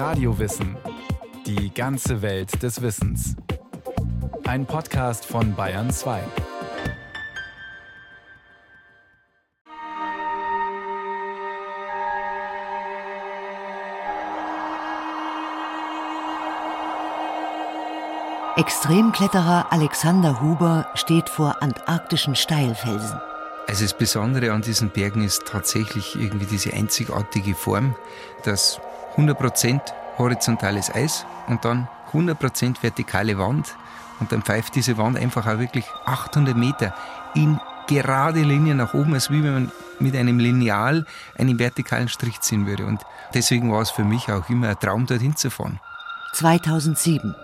Radiowissen. Die ganze Welt des Wissens. Ein Podcast von Bayern 2. Extremkletterer Alexander Huber steht vor antarktischen Steilfelsen. Also das Besondere an diesen Bergen ist tatsächlich irgendwie diese einzigartige Form, dass 100% horizontales Eis und dann 100% vertikale Wand und dann pfeift diese Wand einfach auch wirklich 800 Meter in gerade Linie nach oben, als wie wenn man mit einem Lineal einen vertikalen Strich ziehen würde. Und deswegen war es für mich auch immer ein Traum, dorthin zu fahren. 2007.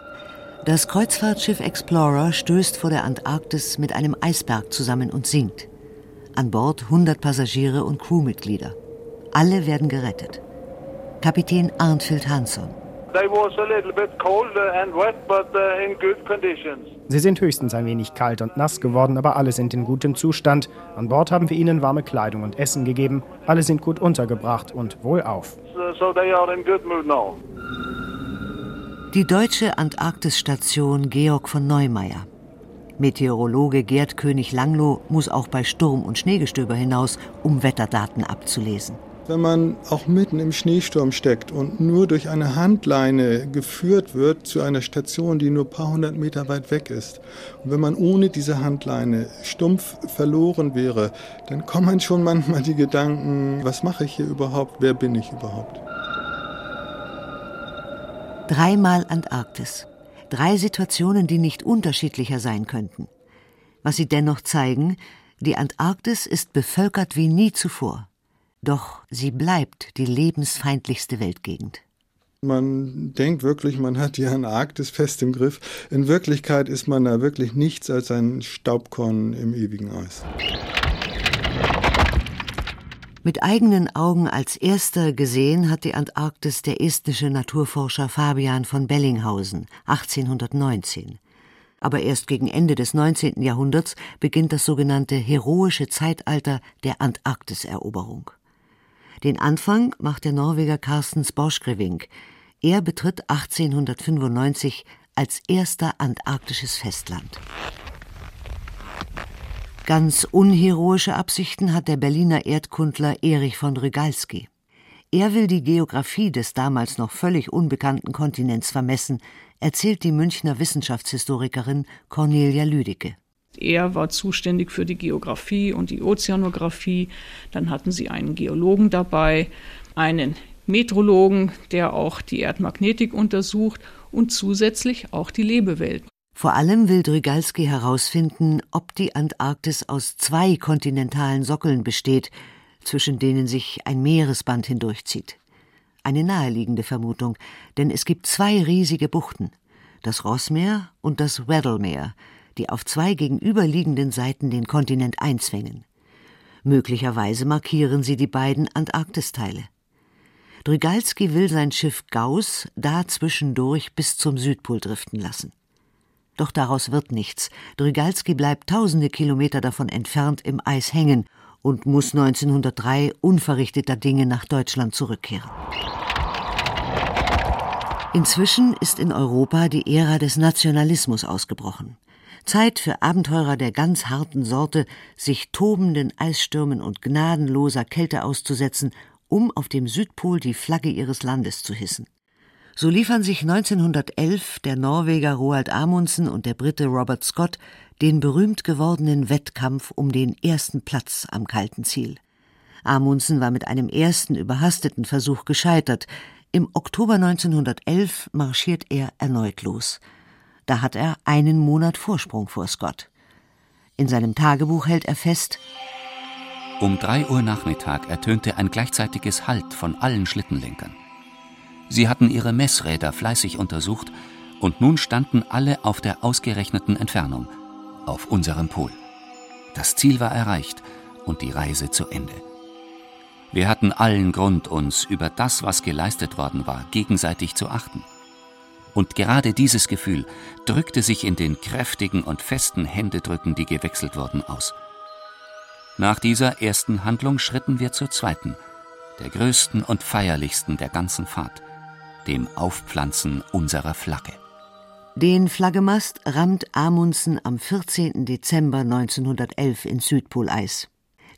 Das Kreuzfahrtschiff Explorer stößt vor der Antarktis mit einem Eisberg zusammen und sinkt. An Bord 100 Passagiere und Crewmitglieder. Alle werden gerettet. Kapitän Arnfield Hansson. Uh, Sie sind höchstens ein wenig kalt und nass geworden, aber alle sind in gutem Zustand. An Bord haben wir ihnen warme Kleidung und Essen gegeben. Alle sind gut untergebracht und wohlauf. Die deutsche Antarktisstation Georg von Neumeier. Meteorologe Gerd König-Langloh muss auch bei Sturm und Schneegestöber hinaus, um Wetterdaten abzulesen. Wenn man auch mitten im Schneesturm steckt und nur durch eine Handleine geführt wird zu einer Station, die nur ein paar hundert Meter weit weg ist, und wenn man ohne diese Handleine stumpf verloren wäre, dann kommen schon manchmal die Gedanken, was mache ich hier überhaupt, wer bin ich überhaupt? Dreimal Antarktis. Drei Situationen, die nicht unterschiedlicher sein könnten. Was sie dennoch zeigen, die Antarktis ist bevölkert wie nie zuvor. Doch sie bleibt die lebensfeindlichste Weltgegend. Man denkt wirklich, man hat die Antarktis fest im Griff. In Wirklichkeit ist man da wirklich nichts als ein Staubkorn im ewigen Eis. Mit eigenen Augen als erster gesehen hat die Antarktis der estnische Naturforscher Fabian von Bellinghausen 1819. Aber erst gegen Ende des 19. Jahrhunderts beginnt das sogenannte heroische Zeitalter der Antarktiseroberung. Den Anfang macht der Norweger Carstens Borchgrevink. Er betritt 1895 als erster antarktisches Festland. Ganz unheroische Absichten hat der Berliner Erdkundler Erich von Rygalski. Er will die Geographie des damals noch völlig unbekannten Kontinents vermessen, erzählt die Münchner Wissenschaftshistorikerin Cornelia Lüdecke. Er war zuständig für die Geographie und die Ozeanographie. Dann hatten sie einen Geologen dabei, einen Metrologen, der auch die Erdmagnetik untersucht und zusätzlich auch die Lebewelt. Vor allem will Drygalski herausfinden, ob die Antarktis aus zwei kontinentalen Sockeln besteht, zwischen denen sich ein Meeresband hindurchzieht. Eine naheliegende Vermutung, denn es gibt zwei riesige Buchten, das Rossmeer und das Weddellmeer, die auf zwei gegenüberliegenden Seiten den Kontinent einzwängen. Möglicherweise markieren sie die beiden Antarktisteile. Drygalski will sein Schiff Gauss da zwischendurch bis zum Südpol driften lassen. Doch daraus wird nichts. Drygalski bleibt tausende Kilometer davon entfernt im Eis hängen und muss 1903 unverrichteter Dinge nach Deutschland zurückkehren. Inzwischen ist in Europa die Ära des Nationalismus ausgebrochen. Zeit für Abenteurer der ganz harten Sorte, sich tobenden Eisstürmen und gnadenloser Kälte auszusetzen, um auf dem Südpol die Flagge ihres Landes zu hissen. So liefern sich 1911 der Norweger Roald Amundsen und der Brite Robert Scott den berühmt gewordenen Wettkampf um den ersten Platz am kalten Ziel. Amundsen war mit einem ersten überhasteten Versuch gescheitert. Im Oktober 1911 marschiert er erneut los. Da hat er einen Monat Vorsprung vor Scott. In seinem Tagebuch hält er fest, um drei Uhr Nachmittag ertönte ein gleichzeitiges Halt von allen Schlittenlenkern. Sie hatten ihre Messräder fleißig untersucht und nun standen alle auf der ausgerechneten Entfernung, auf unserem Pol. Das Ziel war erreicht und die Reise zu Ende. Wir hatten allen Grund, uns über das, was geleistet worden war, gegenseitig zu achten. Und gerade dieses Gefühl drückte sich in den kräftigen und festen Händedrücken, die gewechselt wurden, aus. Nach dieser ersten Handlung schritten wir zur zweiten, der größten und feierlichsten der ganzen Fahrt dem Aufpflanzen unserer Flagge. Den Flaggemast rammt Amundsen am 14. Dezember 1911 ins Südpoleis.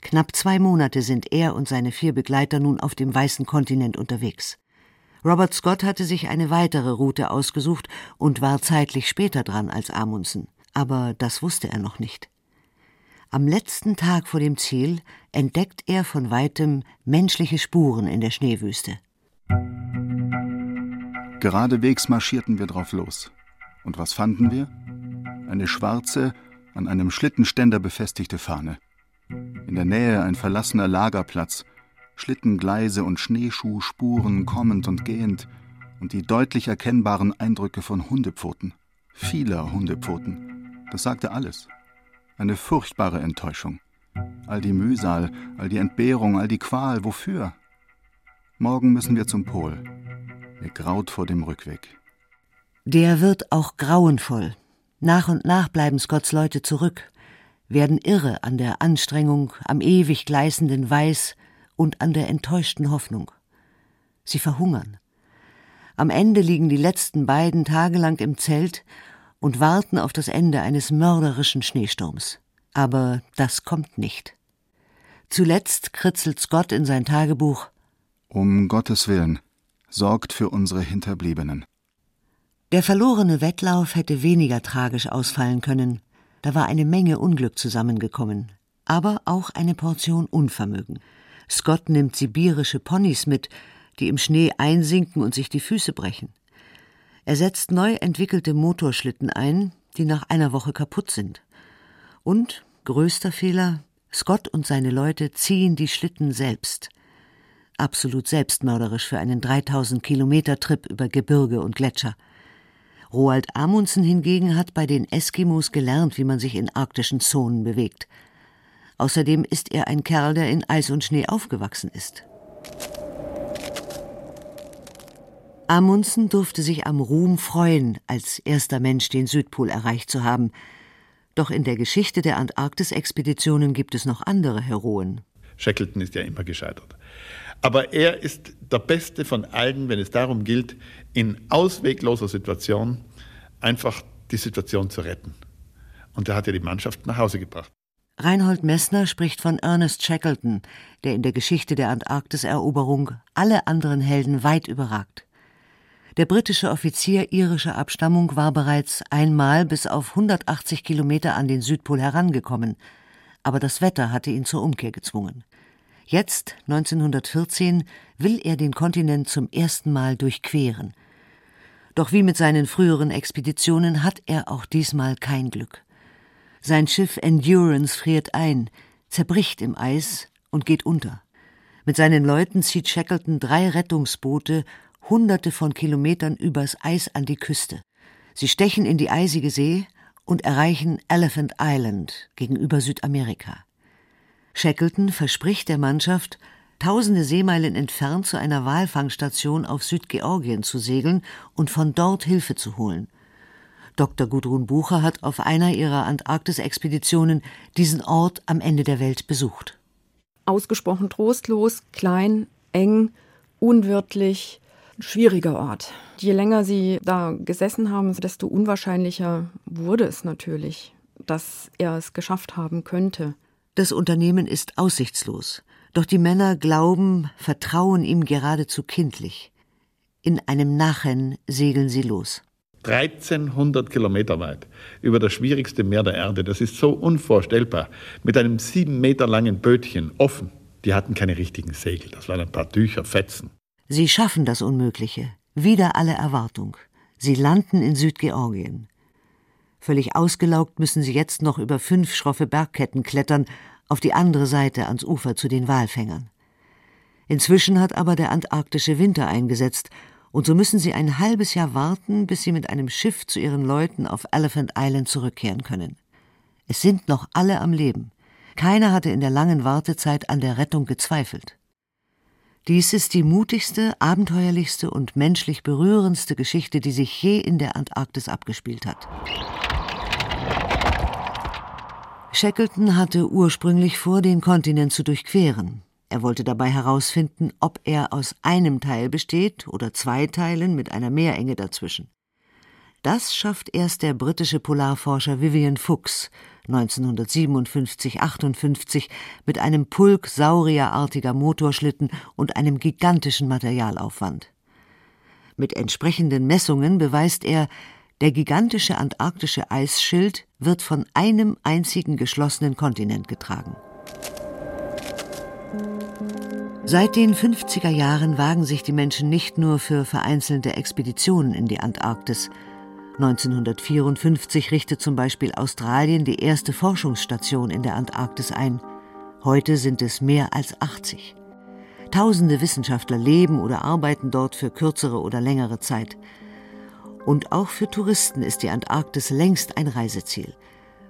Knapp zwei Monate sind er und seine vier Begleiter nun auf dem weißen Kontinent unterwegs. Robert Scott hatte sich eine weitere Route ausgesucht und war zeitlich später dran als Amundsen. Aber das wusste er noch nicht. Am letzten Tag vor dem Ziel entdeckt er von weitem menschliche Spuren in der Schneewüste. Geradewegs marschierten wir drauf los. Und was fanden wir? Eine schwarze, an einem Schlittenständer befestigte Fahne. In der Nähe ein verlassener Lagerplatz, Schlittengleise und Schneeschuhspuren kommend und gehend und die deutlich erkennbaren Eindrücke von Hundepfoten. Vieler Hundepfoten. Das sagte alles. Eine furchtbare Enttäuschung. All die Mühsal, all die Entbehrung, all die Qual, wofür? Morgen müssen wir zum Pol. Mir graut vor dem Rückweg. Der wird auch grauenvoll. Nach und nach bleiben Scotts Leute zurück, werden irre an der Anstrengung, am ewig gleißenden Weiß und an der enttäuschten Hoffnung. Sie verhungern. Am Ende liegen die letzten beiden tagelang im Zelt und warten auf das Ende eines mörderischen Schneesturms. Aber das kommt nicht. Zuletzt kritzelt Scott in sein Tagebuch Um Gottes Willen, sorgt für unsere Hinterbliebenen. Der verlorene Wettlauf hätte weniger tragisch ausfallen können. Da war eine Menge Unglück zusammengekommen, aber auch eine Portion Unvermögen. Scott nimmt sibirische Ponys mit, die im Schnee einsinken und sich die Füße brechen. Er setzt neu entwickelte Motorschlitten ein, die nach einer Woche kaputt sind. Und, größter Fehler, Scott und seine Leute ziehen die Schlitten selbst. Absolut selbstmörderisch für einen 3000 Kilometer Trip über Gebirge und Gletscher. Roald Amundsen hingegen hat bei den Eskimos gelernt, wie man sich in arktischen Zonen bewegt. Außerdem ist er ein Kerl, der in Eis und Schnee aufgewachsen ist. Amundsen durfte sich am Ruhm freuen, als erster Mensch den Südpol erreicht zu haben. Doch in der Geschichte der Antarktis-Expeditionen gibt es noch andere Heroen. Shackleton ist ja immer gescheitert. Aber er ist der Beste von allen, wenn es darum gilt, in auswegloser Situation einfach die Situation zu retten. Und er hat ja die Mannschaft nach Hause gebracht. Reinhold Messner spricht von Ernest Shackleton, der in der Geschichte der Antarktiseroberung alle anderen Helden weit überragt. Der britische Offizier irischer Abstammung war bereits einmal bis auf 180 Kilometer an den Südpol herangekommen, aber das Wetter hatte ihn zur Umkehr gezwungen. Jetzt, 1914, will er den Kontinent zum ersten Mal durchqueren. Doch wie mit seinen früheren Expeditionen hat er auch diesmal kein Glück. Sein Schiff Endurance friert ein, zerbricht im Eis und geht unter. Mit seinen Leuten zieht Shackleton drei Rettungsboote hunderte von Kilometern übers Eis an die Küste. Sie stechen in die eisige See und erreichen Elephant Island gegenüber Südamerika. Shackleton verspricht der Mannschaft, tausende Seemeilen entfernt zu einer Walfangstation auf Südgeorgien zu segeln und von dort Hilfe zu holen. Dr. Gudrun Bucher hat auf einer ihrer Antarktis-Expeditionen diesen Ort am Ende der Welt besucht. Ausgesprochen trostlos, klein, eng, unwirtlich, schwieriger Ort. Je länger sie da gesessen haben, desto unwahrscheinlicher wurde es natürlich, dass er es geschafft haben könnte. Das Unternehmen ist aussichtslos, doch die Männer glauben, vertrauen ihm geradezu kindlich. In einem Nachen segeln sie los. 1300 Kilometer weit über das schwierigste Meer der Erde. Das ist so unvorstellbar. Mit einem sieben Meter langen Bötchen, offen. Die hatten keine richtigen Segel. Das waren ein paar Tücher, Fetzen. Sie schaffen das Unmögliche. Wider alle Erwartung. Sie landen in Südgeorgien. Völlig ausgelaugt müssen sie jetzt noch über fünf schroffe Bergketten klettern, auf die andere Seite ans Ufer zu den Walfängern. Inzwischen hat aber der antarktische Winter eingesetzt, und so müssen sie ein halbes Jahr warten, bis sie mit einem Schiff zu ihren Leuten auf Elephant Island zurückkehren können. Es sind noch alle am Leben. Keiner hatte in der langen Wartezeit an der Rettung gezweifelt. Dies ist die mutigste, abenteuerlichste und menschlich berührendste Geschichte, die sich je in der Antarktis abgespielt hat. Shackleton hatte ursprünglich vor, den Kontinent zu durchqueren. Er wollte dabei herausfinden, ob er aus einem Teil besteht oder zwei Teilen mit einer Meerenge dazwischen. Das schafft erst der britische Polarforscher Vivian Fuchs 1957-58 mit einem Pulk saurierartiger Motorschlitten und einem gigantischen Materialaufwand. Mit entsprechenden Messungen beweist er, der gigantische antarktische Eisschild wird von einem einzigen geschlossenen Kontinent getragen. Seit den 50er Jahren wagen sich die Menschen nicht nur für vereinzelte Expeditionen in die Antarktis. 1954 richtet zum Beispiel Australien die erste Forschungsstation in der Antarktis ein. Heute sind es mehr als 80. Tausende Wissenschaftler leben oder arbeiten dort für kürzere oder längere Zeit. Und auch für Touristen ist die Antarktis längst ein Reiseziel.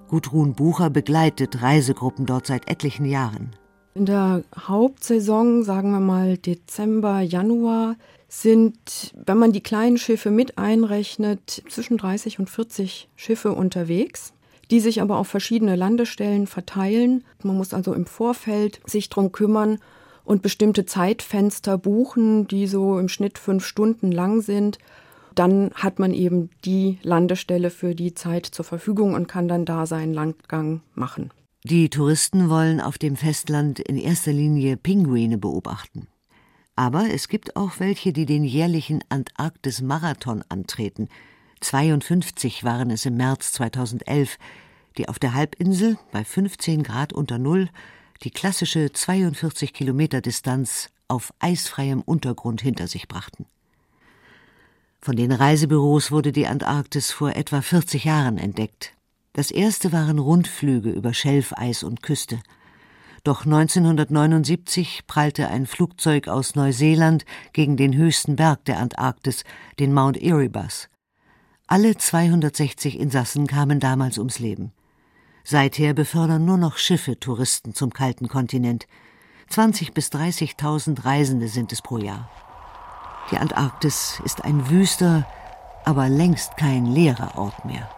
Gudrun Bucher begleitet Reisegruppen dort seit etlichen Jahren. In der Hauptsaison, sagen wir mal Dezember, Januar, sind, wenn man die kleinen Schiffe mit einrechnet, zwischen 30 und 40 Schiffe unterwegs, die sich aber auf verschiedene Landestellen verteilen. Man muss also im Vorfeld sich darum kümmern und bestimmte Zeitfenster buchen, die so im Schnitt fünf Stunden lang sind dann hat man eben die Landestelle für die Zeit zur Verfügung und kann dann da seinen Landgang machen. Die Touristen wollen auf dem Festland in erster Linie Pinguine beobachten. Aber es gibt auch welche, die den jährlichen Antarktis-Marathon antreten. 52 waren es im März 2011, die auf der Halbinsel bei 15 Grad unter Null die klassische 42 Kilometer Distanz auf eisfreiem Untergrund hinter sich brachten. Von den Reisebüros wurde die Antarktis vor etwa 40 Jahren entdeckt. Das erste waren Rundflüge über Schelfeis und Küste. Doch 1979 prallte ein Flugzeug aus Neuseeland gegen den höchsten Berg der Antarktis, den Mount Erebus. Alle 260 Insassen kamen damals ums Leben. Seither befördern nur noch Schiffe Touristen zum kalten Kontinent. 20 bis 30.000 Reisende sind es pro Jahr. Die Antarktis ist ein wüster, aber längst kein leerer Ort mehr.